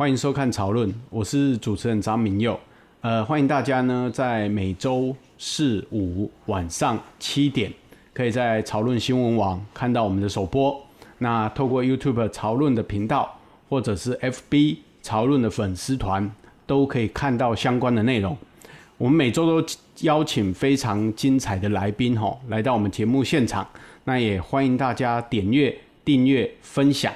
欢迎收看《潮论》，我是主持人张明佑。呃，欢迎大家呢，在每周四五晚上七点，可以在《潮论新闻网》看到我们的首播。那透过 YouTube《潮论》的频道，或者是 FB《潮论》的粉丝团，都可以看到相关的内容。我们每周都邀请非常精彩的来宾吼，来到我们节目现场。那也欢迎大家点阅、订阅、分享。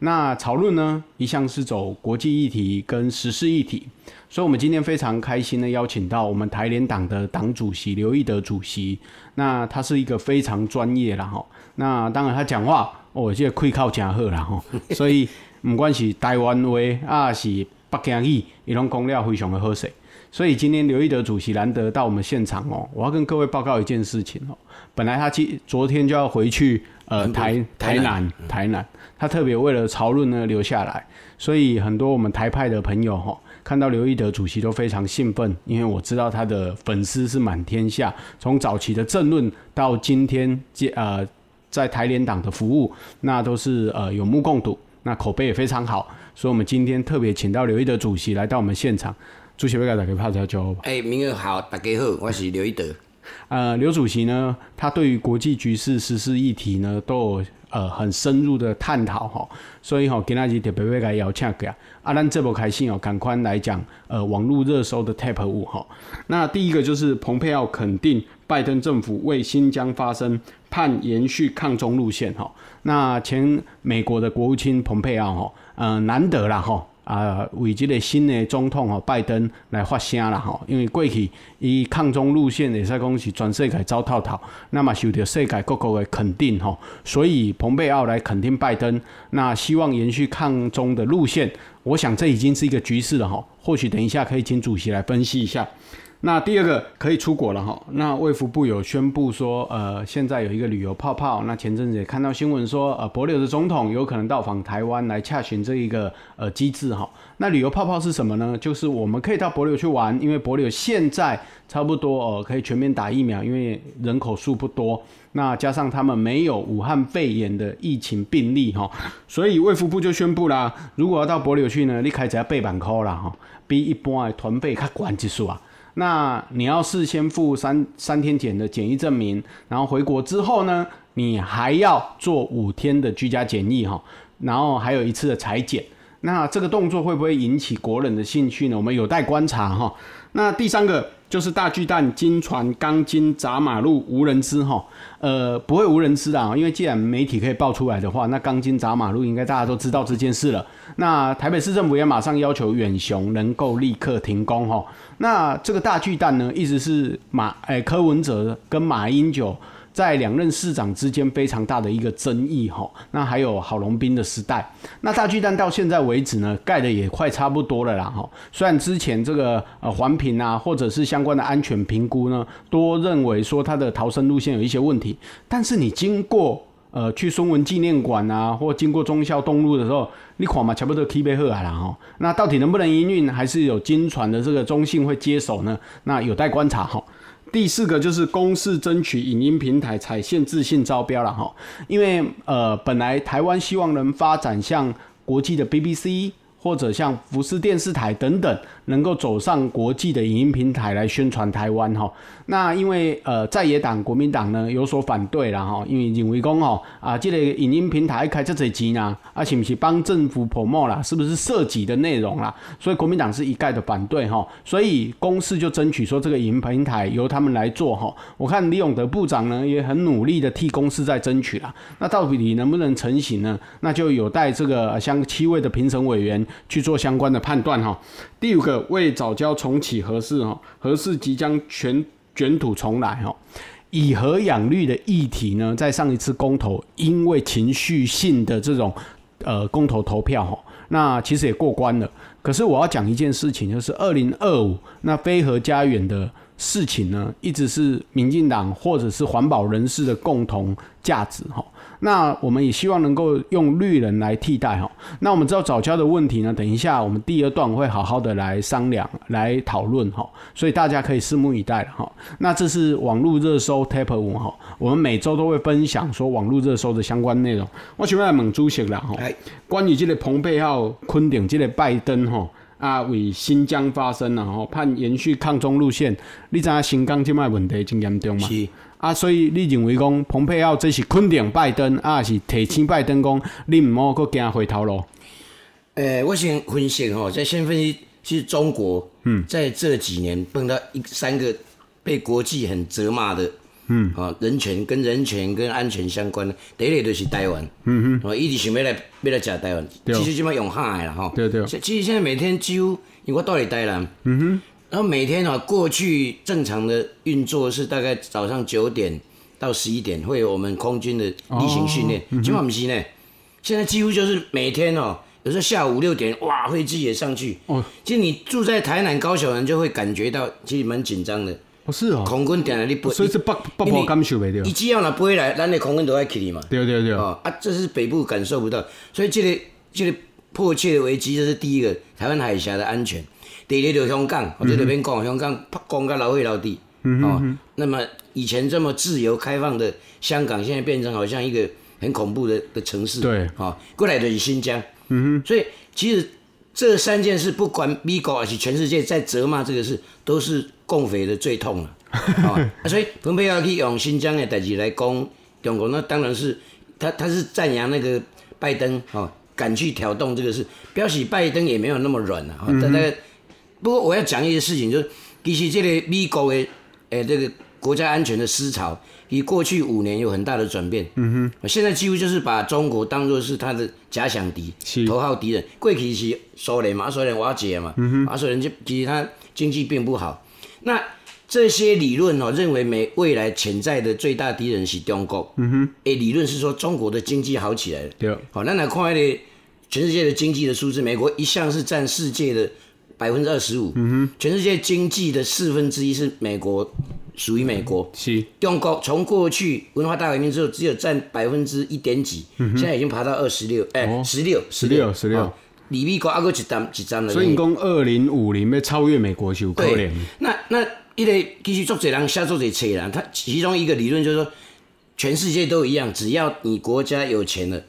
那潮论呢，一向是走国际议题跟时事议题，所以我们今天非常开心的邀请到我们台联党的党主席刘一德主席。那他是一个非常专业啦哈，那当然他讲话哦，这个气口诚好啦哈，所以不管是台湾话啊，是北京语，伊拢讲了非常的好势。所以今天刘一德主席难得到我们现场哦，我要跟各位报告一件事情哦。本来他今昨天就要回去呃台台南台南，他特别为了潮论呢留下来，所以很多我们台派的朋友哈，看到刘一德主席都非常兴奋，因为我知道他的粉丝是满天下，从早期的政论到今天呃在台联党的服务，那都是呃有目共睹，那口碑也非常好，所以我们今天特别请到刘一德主席来到我们现场。主席，要给大家拍一下招呼。哎，明哥好，大家好，我是刘一德。呃，刘主席呢，他对于国际局势、时事议题呢，都有呃很深入的探讨哈。所以哈，今天特别要来邀请佢啊。啊，咱这波开心哦，赶快来讲呃网络热搜的 Tap 五哈。那第一个就是蓬佩奥肯定拜登政府为新疆发声，判延续抗中路线哈。那前美国的国务卿蓬佩奥哈，呃，难得啦哈。啊，为这个新的总统吼拜登来发声了吼，因为过去伊抗中路线会使讲是全世界遭套套，那么受到世界各国的肯定吼，所以蓬佩奥来肯定拜登，那希望延续抗中的路线，我想这已经是一个局势了吼，或许等一下可以请主席来分析一下。那第二个可以出国了哈，那卫福部有宣布说，呃，现在有一个旅游泡泡。那前阵子也看到新闻说，呃，帛琉的总统有可能到访台湾来洽询这一个呃机制哈。那旅游泡泡是什么呢？就是我们可以到帛琉去玩，因为帛琉现在差不多、呃、可以全面打疫苗，因为人口数不多，那加上他们没有武汉肺炎的疫情病例哈，所以卫福部就宣布啦，如果要到帛琉去呢，你开只要八万块啦哈，比一般的团费较悬一数啊。那你要事先付三三天检的检疫证明，然后回国之后呢，你还要做五天的居家检疫哈，然后还有一次的裁剪。那这个动作会不会引起国人的兴趣呢？我们有待观察哈。那第三个。就是大巨蛋惊传钢筋砸马路无人知哈，呃，不会无人知啊，因为既然媒体可以爆出来的话，那钢筋砸马路应该大家都知道这件事了。那台北市政府也马上要求远雄能够立刻停工哈。那这个大巨蛋呢，一直是马诶、欸、柯文哲跟马英九。在两任市长之间非常大的一个争议哈，那还有郝龙斌的时代，那大巨蛋到现在为止呢，盖的也快差不多了啦哈。虽然之前这个呃环评啊，或者是相关的安全评估呢，都认为说它的逃生路线有一些问题，但是你经过呃去孙文纪念馆啊，或经过忠孝东路的时候，你看嘛，差不多踢被喝啊啦哈。那到底能不能营运，还是有经传的这个中信会接手呢？那有待观察哈。第四个就是公示争取影音平台采限制性招标了哈，因为呃本来台湾希望能发展像国际的 BBC。或者像福斯电视台等等，能够走上国际的影音平台来宣传台湾哈。那因为呃在野党国民党呢有所反对了哈，因为认为讲哦啊，这个影音平台开这侪钱呢，啊是不是帮政府 promo 啦？是不是涉及的内容啦？所以国民党是一概的反对哈。所以公司就争取说这个影音平台由他们来做哈。我看李永德部长呢也很努力的替公司在争取啦。那到底能不能成型呢？那就有待这个像七位的评审委员。去做相关的判断哈。第五个，为早教重启核四哈，核四即将全卷土重来哈。以核养绿的议题呢，在上一次公投，因为情绪性的这种呃公投投票哈，那其实也过关了。可是我要讲一件事情，就是二零二五那非核家园的事情呢，一直是民进党或者是环保人士的共同价值哈。那我们也希望能够用绿人来替代哈。那我们知道早教的问题呢，等一下我们第二段会好好的来商量、来讨论哈。所以大家可以拭目以待了哈。那这是网络热搜 TOP 5哈，我们每周都会分享说网络热搜的相关内容。我想要问主席啦哈，关于这个蓬佩奥垦丁这个拜登哈啊为新疆发声了哈，盼延续抗中路线，你知影新疆即卖问题真严重吗？是。啊，所以你认为讲蓬佩奥这是肯定拜登，啊是提醒拜登讲，你唔好阁行回头路。诶、欸，我先分析吼，再先分析，其实中国，嗯，在这几年碰到一三个被国际很责骂的，嗯，啊，人权跟人权跟安全相关的，第一个就是台湾，嗯哼，啊，一直想要来要来吃台湾，其实就嘛用海啦，吼，对对，其实现在每天几乎，因为我到底台南，嗯哼。然后每天啊，过去正常的运作是大概早上九点到十一点会有我们空军的例行训练，今晚不是呢。现在几乎就是每天哦，有时候下午六点哇，飞机也上去。哦，其实你住在台南、高雄人就会感觉到其实蛮紧张的。哦，是哦。空军点了你不？所以是北北部感受没掉。你只要那飞来，咱的空军都在起你嘛。对对对。哦啊，这是北部感受不到，所以这个这个迫切的危机，这是第一个台湾海峡的安全。第二就香港，我在这边讲香港，拍讲个老会老地，哦，那么以前这么自由开放的香港，现在变成好像一个很恐怖的的城市，对，哦，过来的是新疆，嗯哼，所以其实这三件事，不管美国还是全世界在责骂这个事，都是共匪的最痛了，啊，所以蓬佩奥去用新疆的代志来攻中国，那当然是他他是赞扬那个拜登，哦，敢去挑动这个事，表示拜登也没有那么软了，啊，大概。不过我要讲一些事情，就是其实这个美国的诶这个国家安全的思潮，以过去五年有很大的转变。嗯哼，现在几乎就是把中国当作是他的假想敌、头号敌人。过去是苏联嘛，苏联瓦解嘛，嗯哼，苏联就其实他经济并不好。那这些理论哦，认为美未来潜在的最大敌人是中国。嗯哼，诶，理论是说中国的经济好起来了。对。好，那来看那个全世界的经济的数字，美国一向是占世界的。百分之二十五，嗯哼全世界经济的四分之一是美国，属于美国。是，中国从过去文化大革命之后，只有占百分之一点几，现在已经爬到二十六，哎，十六，十六，十六。离美国还有一站，一站了。所以讲二零五零要超越美国就可能。那那一个其实作者人写作者册人，他其中一个理论就是说，全世界都一样，只要你国家有钱了。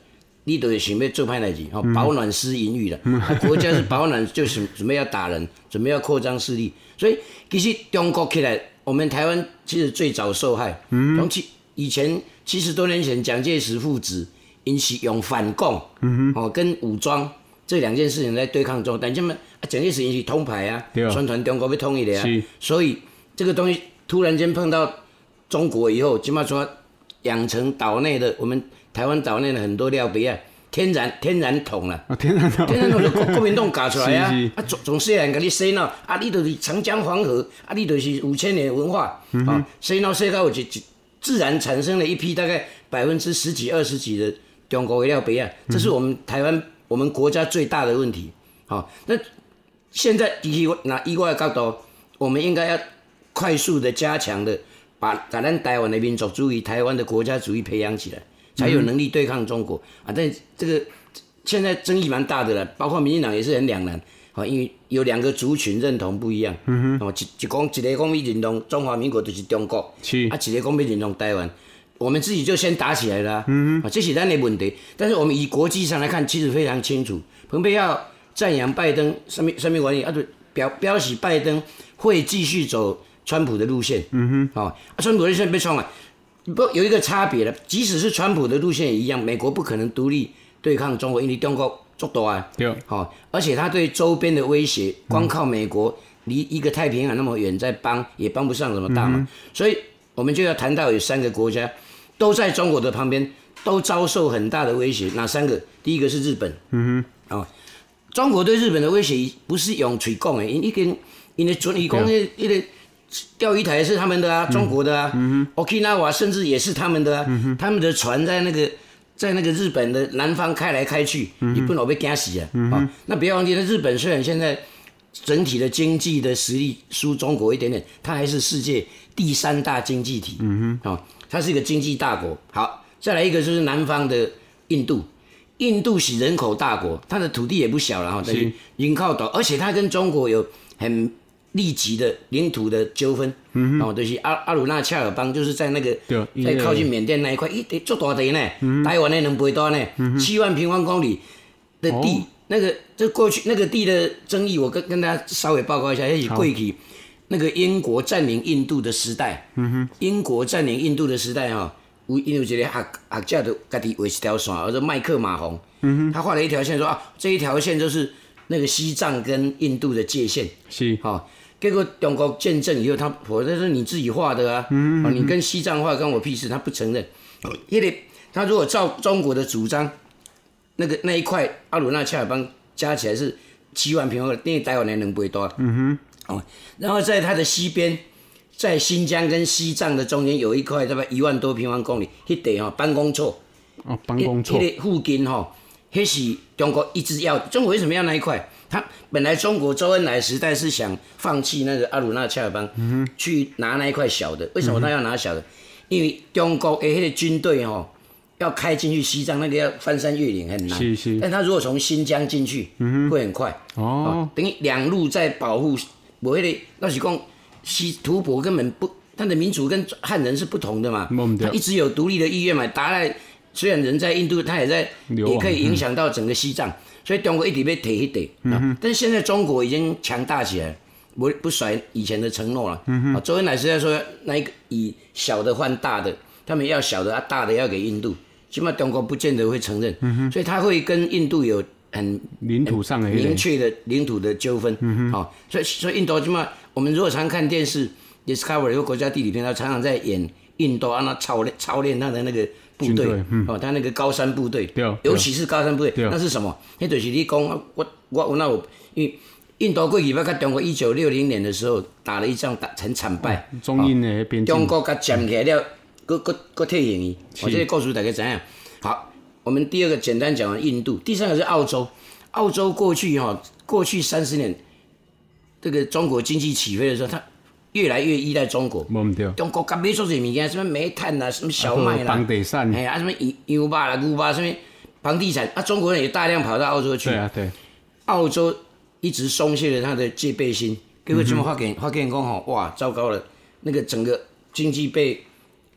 你都是想要做派代志，哦，保暖思淫欲了。嗯、国家是保暖，就是准备要打人，准备要扩张势力。所以其实中国起来，我们台湾其实最早受害。从七以前七十多年前，蒋介石父子因是用反共，哦，跟武装这两件事情在对抗中。但这么蒋介石因是通牌啊，宣传中国要统一的啊，所以这个东西突然间碰到中国以后，起码说养成岛内的我们。台湾岛内的很多料别啊，天然天然桶了，天然桶，天然桶就国国民党搞出来啊，啊总总是有人给你洗脑，啊你就是长江黄河，啊你就是五千年文化，啊洗脑洗到就就自然产生了一批大概百分之十几二十几的中国的料别啊，这是我们台湾我们国家最大的问题，好，那现在以拿以我的角度，我们应该要快速的加强的把咱台湾的民族主义、台湾的国家主义培养起来。才有能力对抗中国啊！但这个现在争议蛮大的了，包括民进党也是很两难啊，因为有两个族群认同不一样。嗯哼，哦，一一讲一个讲认同中华民国就是中国，是啊，一个讲认同台湾，我们自己就先打起来了。嗯哼，啊，这是咱的问题。但是我们以国际上来看，其实非常清楚，蓬佩奥赞扬拜登，上面上面管理啊？对表表示拜登会继续走川普的路线。嗯哼，啊，川普的路线被冲了。不有一个差别了，即使是川普的路线也一样，美国不可能独立对抗中国，因为中国做大啊，对，好，而且他对周边的威胁，光靠美国离一个太平洋那么远在帮，也帮不上什么大忙，所以我们就要谈到有三个国家都在中国的旁边，都遭受很大的威胁，哪三个？第一个是日本，嗯哼，啊，中国对日本的威胁不是用嘴讲的，因一根因为准，伊讲的一个。钓鱼台是他们的啊，中国的啊，Okinawa 甚至也是他们的啊，嗯、他们的船在那个在那个日本的南方开来开去，你不能被干死啊！啊、那不要忘记那，日本虽然现在整体的经济的实力输中国一点点，它还是世界第三大经济体，嗯哼，啊、哦，它是一个经济大国。好，再来一个就是南方的印度，印度是人口大国，它的土地也不小了哈，等于人口多，而且它跟中国有很立即的领土的纠纷，嗯哦，就是阿阿鲁纳恰尔邦，就是在那个在靠近缅甸那一块，一地足大地呢，嗯、台湾的两倍多呢，七、嗯、万平方公里的地，哦、那个这过去那个地的争议，我跟跟大家稍微报告一下，也许贵体那个英国占领印度的时代，嗯、哼。英国占领印度的时代哈，有有一个学学者的家己画一条线，叫做麦克马洪，嗯、哼。他画了一条线说啊，这一条线就是那个西藏跟印度的界限，是。哈。哦结果中国见证以后，他否认是你自己画的啊！嗯嗯、你跟西藏画关我屁事，他不承认。因为他如果照中国的主张，那个那一块阿鲁纳恰尔邦加起来是七万平方公里，那台湾人能不会多？嗯哼。哦，然后在它的西边，在新疆跟西藏的中间有一块大概一万多平方公里，那地哈班公错。哦，班公错。那附近哈，那是中国一直要，中国为什么要那一块？他本来中国周恩来时代是想放弃那个阿鲁纳恰尔邦，嗯、去拿那一块小的。为什么他要拿小的？嗯、因为中国诶，那个军队哦，要开进去西藏那个要翻山越岭很难。是是。但他如果从新疆进去，嗯、会很快。哦，哦。等于两路在保护。我那个那是讲西吐蕃根本不，他的民族跟汉人是不同的嘛。嗯、他一直有独立的意愿嘛。达赖虽然人在印度，他也在，也可以影响到整个西藏。所以中国一直被提一点，嗯、哼但是现在中国已经强大起来，不不甩以前的承诺了。嗯、哼周恩来是在说，那一个以小的换大的，他们要小的，啊大的要给印度，起码中国不见得会承认。嗯、哼所以他会跟印度有很领土上的明确的领土的纠纷。嗯、哼所以所以印度起码我们如果常看电视，Discovery 有国家地理频道常常在演印度让他操练操练他的那个。部队，嗯、哦，他那个高山部队，尤其是高山部队，那是什么？那就是你讲，我我那我，因为印度过去要跟中国一九六零年的时候打了一仗，打很惨败，嗯、中印的边境，中国给占起来了，各各各退役役，我这里告诉大家怎样。好，我们第二个简单讲完印度，第三个是澳洲，澳洲过去哈，过去三十年，这个中国经济起飞的时候，他。越来越依赖中国，中国甲买做些物件？什么煤炭啊，什么小麦啦，房地产，哎呀，什么羊羊肉啦、牛肉什么房地产啊，中国人也大量跑到澳洲去。对啊，对。澳洲一直松懈了他的戒备心，结果这么发给发给你讲吼，哇，糟糕了，那个整个经济被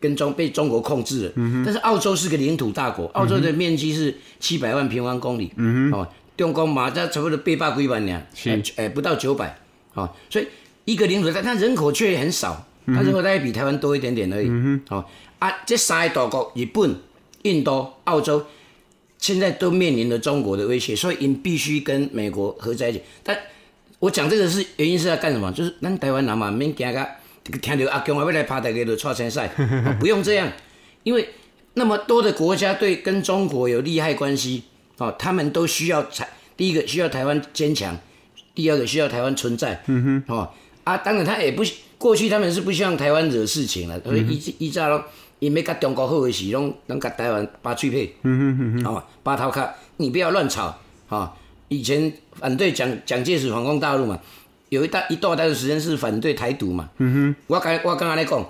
跟中被中国控制了。嗯哼。但是澳洲是个领土大国，澳洲的面积是七百万平方公里。嗯哼。哦，中国嘛，这差不多八百几万呢，哎，不到九百。哦，所以。一个领土，但它人口却很少，它人口大概比台湾多一点点而已。嗯、哦，啊，这三个大国，日本、印度、澳洲，现在都面临着中国的威胁，所以你必须跟美国合在一起。但我讲这个是原因是要干什么？就是咱台湾人嘛，免惊个听到阿公要来拍大家就错成赛，不用这样，因为那么多的国家对跟中国有利害关系，哦，他们都需要台，第一个需要台湾坚强，第二个需要台湾存在，嗯哼，哦。啊，当然他也不过去，他们是不希望台湾惹事情了，所以一一早拢因要跟中国好的时，拢拢跟台湾拔脆皮，嗯哼嗯哼，拔头壳，你不要乱吵，啊，以前反对蒋蒋介石反攻大陆嘛，有一大一大段的时间是反对台独嘛，嗯哼，我刚我刚刚来讲，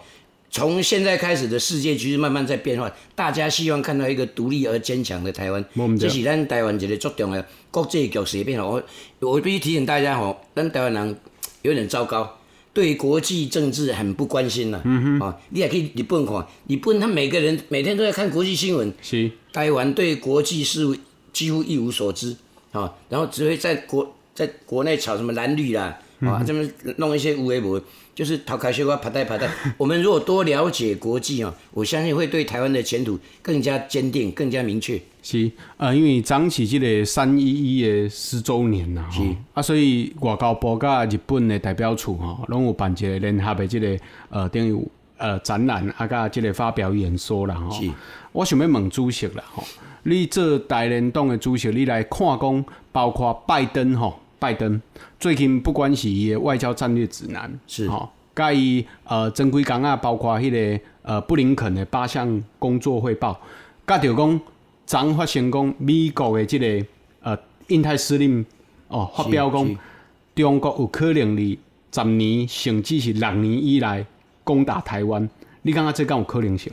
从现在开始的世界局势慢慢在变化，大家希望看到一个独立而坚强的台湾，这是咱台湾一个最重要的国际局势变化。我我必须提醒大家吼，咱台湾人。有点糟糕，对国际政治很不关心了。嗯哼，啊，你也可以日本看，日本他每个人每天都在看国际新闻。是，台湾对国际事务几乎一无所知。啊，然后只会在国在国内炒什么蓝绿啦，啊，这么弄一些无为博，就是逃开西瓜爬带爬带。我们如果多了解国际啊，我相信会对台湾的前途更加坚定、更加明确。是，呃，因为早起这个三一一的十周年呐，是啊，所以外交部甲日本的代表处吼，拢有办一个联合的这个呃等于呃展览啊，甲这个发表演说啦吼。是，我想要问主席啦吼，你做大连党的主席，你来看讲，包括拜登吼，拜登最近不管是伊的外交战略指南是吼，甲伊呃正规讲啊，包括迄个呃布林肯的八项工作汇报，甲着讲。昨发生讲美国的即个呃印太司令哦发表讲，中国有可能伫十年甚至是六年以来攻打台湾，你感觉这敢有可能性？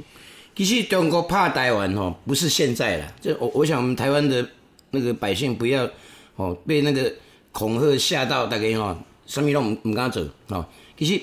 其实中国怕台湾哦，不是现在了。这我我想我们台湾的那个百姓不要哦被那个恐吓吓到，大家吼什么都唔唔敢做哦。其实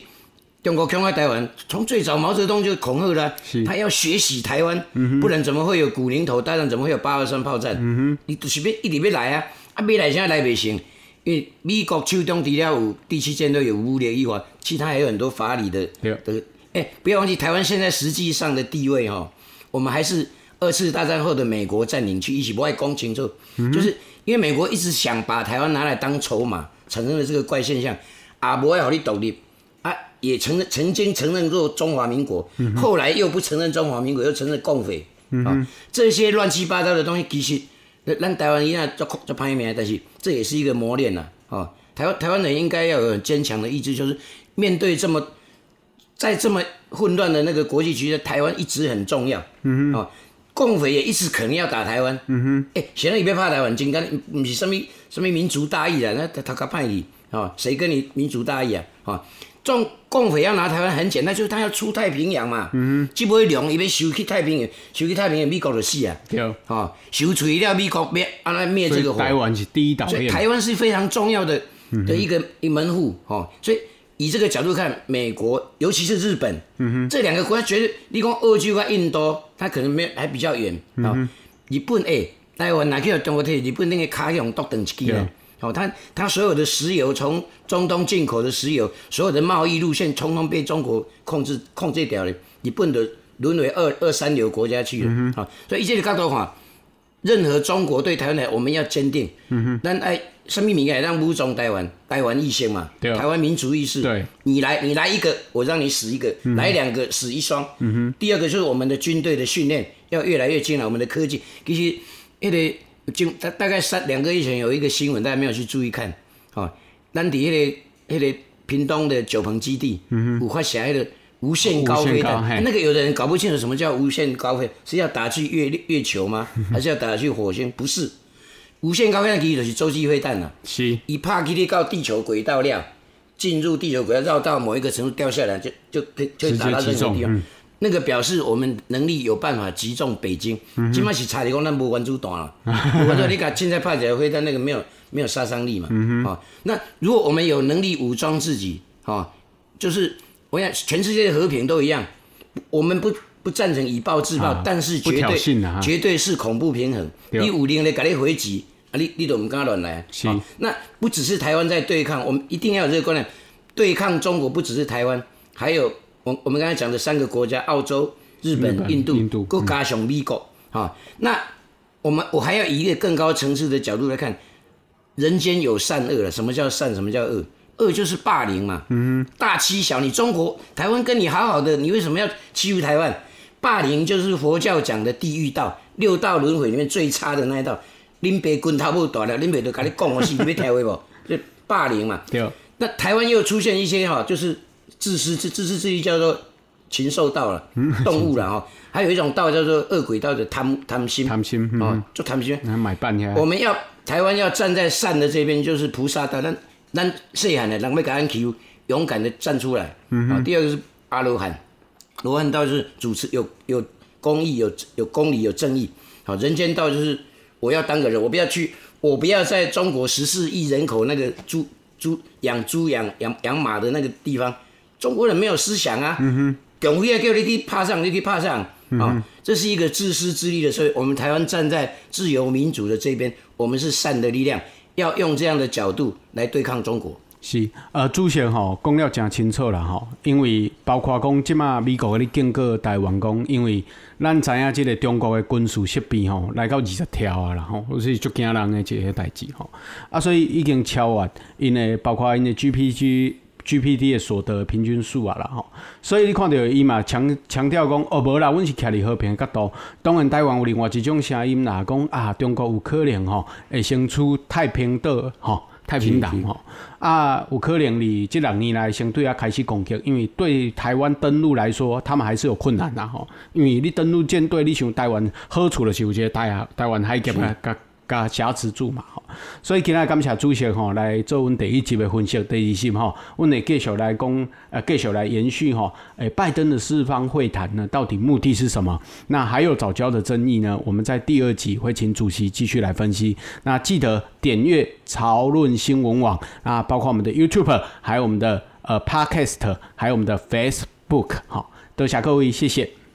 中国恐吓台湾，从最早毛泽东就恐吓了，他要学习台湾，嗯、不然怎么会有古宁头大战？怎么会有八二三炮战？嗯、你就是要一直要来啊！啊，没来现在来不行，因为美国手中除了有第七舰队有武力以外，其他还有很多法理的的。哎，不要忘记台湾现在实际上的地位哈，我们还是二次大战后的美国占领区，一起不爱讲清楚，就是因为美国一直想把台湾拿来当筹码，产生了这个怪现象，啊，不爱好你独立，啊，也承认曾经承认过中华民国，后来又不承认中华民国，又承认共匪，啊，这些乱七八糟的东西，其实让台湾一样做做排名，但是这也是一个磨练呐，啊，台湾台湾人应该要有很坚强的意志，就是面对这么。在这么混乱的那个国际局势，台湾一直很重要。嗯哼，哦，共匪也一直可能要打台湾。嗯哼，哎，显然你别怕台湾，金刚不是什么什么民族大义啦，那他他他派你啊，谁跟你民族大义啊？啊，中共匪要拿台湾很简单，就是他要出太平洋嘛。嗯哼，只不过两伊要收去太平洋，收去太平洋，美国就死啊。对。啊，收除了美国灭，啊来灭这个火。台湾是第一岛链。所以台湾是非常重要的的一个一门户。哦，所以。以这个角度看，美国尤其是日本，嗯、哼这两个国家，觉得你讲澳洲跟印度，它可能没还比较远。啊、日本哎，台湾哪去有中国铁？日本那个卡用都等级了。哦，它它所有的石油从中东进口的石油，所有的贸易路线，通通被中国控制控制掉了。日本的沦为二二三流国家去了。啊、嗯哼，所以以这个角度话，任何中国对台湾来，我们要坚定。嗯哼，但哎。什么名义让武装台湾？台湾一先嘛，对台湾民族意识。对，你来，你来一个，我让你死一个；嗯、来两个，死一双。嗯哼。第二个就是我们的军队的训练要越来越精了，我们的科技。其实，那个就大大概三两个月前有一个新闻，大家没有去注意看。哦，咱底那个那个屏东的九鹏基地，嗯哼，五块狭的无限高飞弹，那个有的人搞不清楚什么叫无限高飞，是要打去月月球吗？还是要打去火星？不是。无限高飞弹其实就是洲际飞弹呐，是，一拍起来到地球轨道量，进入地球轨道绕到某一个程度掉下来，就就可以就打到任何地方。嗯、那个表示我们能力有办法击中北京。起码、是差点讲，那 无关注弹了。我说你看现在派起来飞弹那个没有没有杀伤力嘛？嗯、哼哦，那如果我们有能力武装自己，哦，就是我想全世界的和平都一样，我们不。不赞成以暴制暴，啊、但是绝对、啊、绝对是恐怖平衡。对你武力来给你回击，啊，你你都唔敢乱来。是、哦，那不只是台湾在对抗，我们一定要有这个观念，对抗中国不只是台湾，还有我我们刚才讲的三个国家：澳洲、日本、日本印度，印度，加上美国。啊、嗯哦，那我们我还要以一个更高层次的角度来看，人间有善恶了。什么叫善？什么叫恶？恶就是霸凌嘛。嗯，大欺小，你中国台湾跟你好好的，你为什么要欺负台湾？霸凌就是佛教讲的地狱道，六道轮回里面最差的那一道。林北滚他不短了，林北都跟你讲我是你没听会不？就霸凌嘛。对。那台湾又出现一些哈，就是自私自自私自利，叫做禽兽道了，动物了哈。还有一种道叫做恶鬼道的贪贪心。贪心。哦，就贪心。买半天。我们要台湾要站在善的这边，就是菩萨道。咱咱细汉的人要给咱求勇敢的站出来。嗯哼。第二个是阿罗汉。罗汉道就是主持有有公义有有公理有正义，好，人间道就是我要当个人，我不要去，我不要在中国十四亿人口那个猪猪养猪养养养马的那个地方，中国人没有思想啊，共匪叫你去趴上，你去趴上，啊、嗯哼，这是一个自私自利的，所以我们台湾站在自由民主的这边，我们是善的力量，要用这样的角度来对抗中国。是，呃，主席吼讲了诚清楚啦吼，因为包括讲即马美国咧警告台湾讲，因为咱知影即个中国的军事设备吼来到二十条啊啦吼，是足惊人的一个代志吼，啊，所以已经超越因为包括因的 GPG GPD 的所得平均数啊啦吼，所以你看到伊嘛强强调讲，哦无啦，阮是徛伫和平的角度，当然台湾有另外一种声音啦，讲啊中国有可能吼会生出太平岛吼。太平岛吼啊，有可能你这两年来相对啊开始攻击，因为对台湾登陆来说，他们还是有困难啦吼。因为你登陆舰队，你想台湾好处的是有些台台湾海峡啊，加加挟持住嘛吼。所以今日感谢主席吼来做阮第一集的分析，第二集吼，阮会继续来讲，呃，继续来延续吼，诶，拜登的四方会谈呢，到底目的是什么？那还有早教的争议呢？我们在第二集会请主席继续来分析。那记得点阅潮论新闻网，啊包括我们的 YouTube，还有我们的呃 Podcast，还有我们的 Facebook，好，多谢各位，谢谢。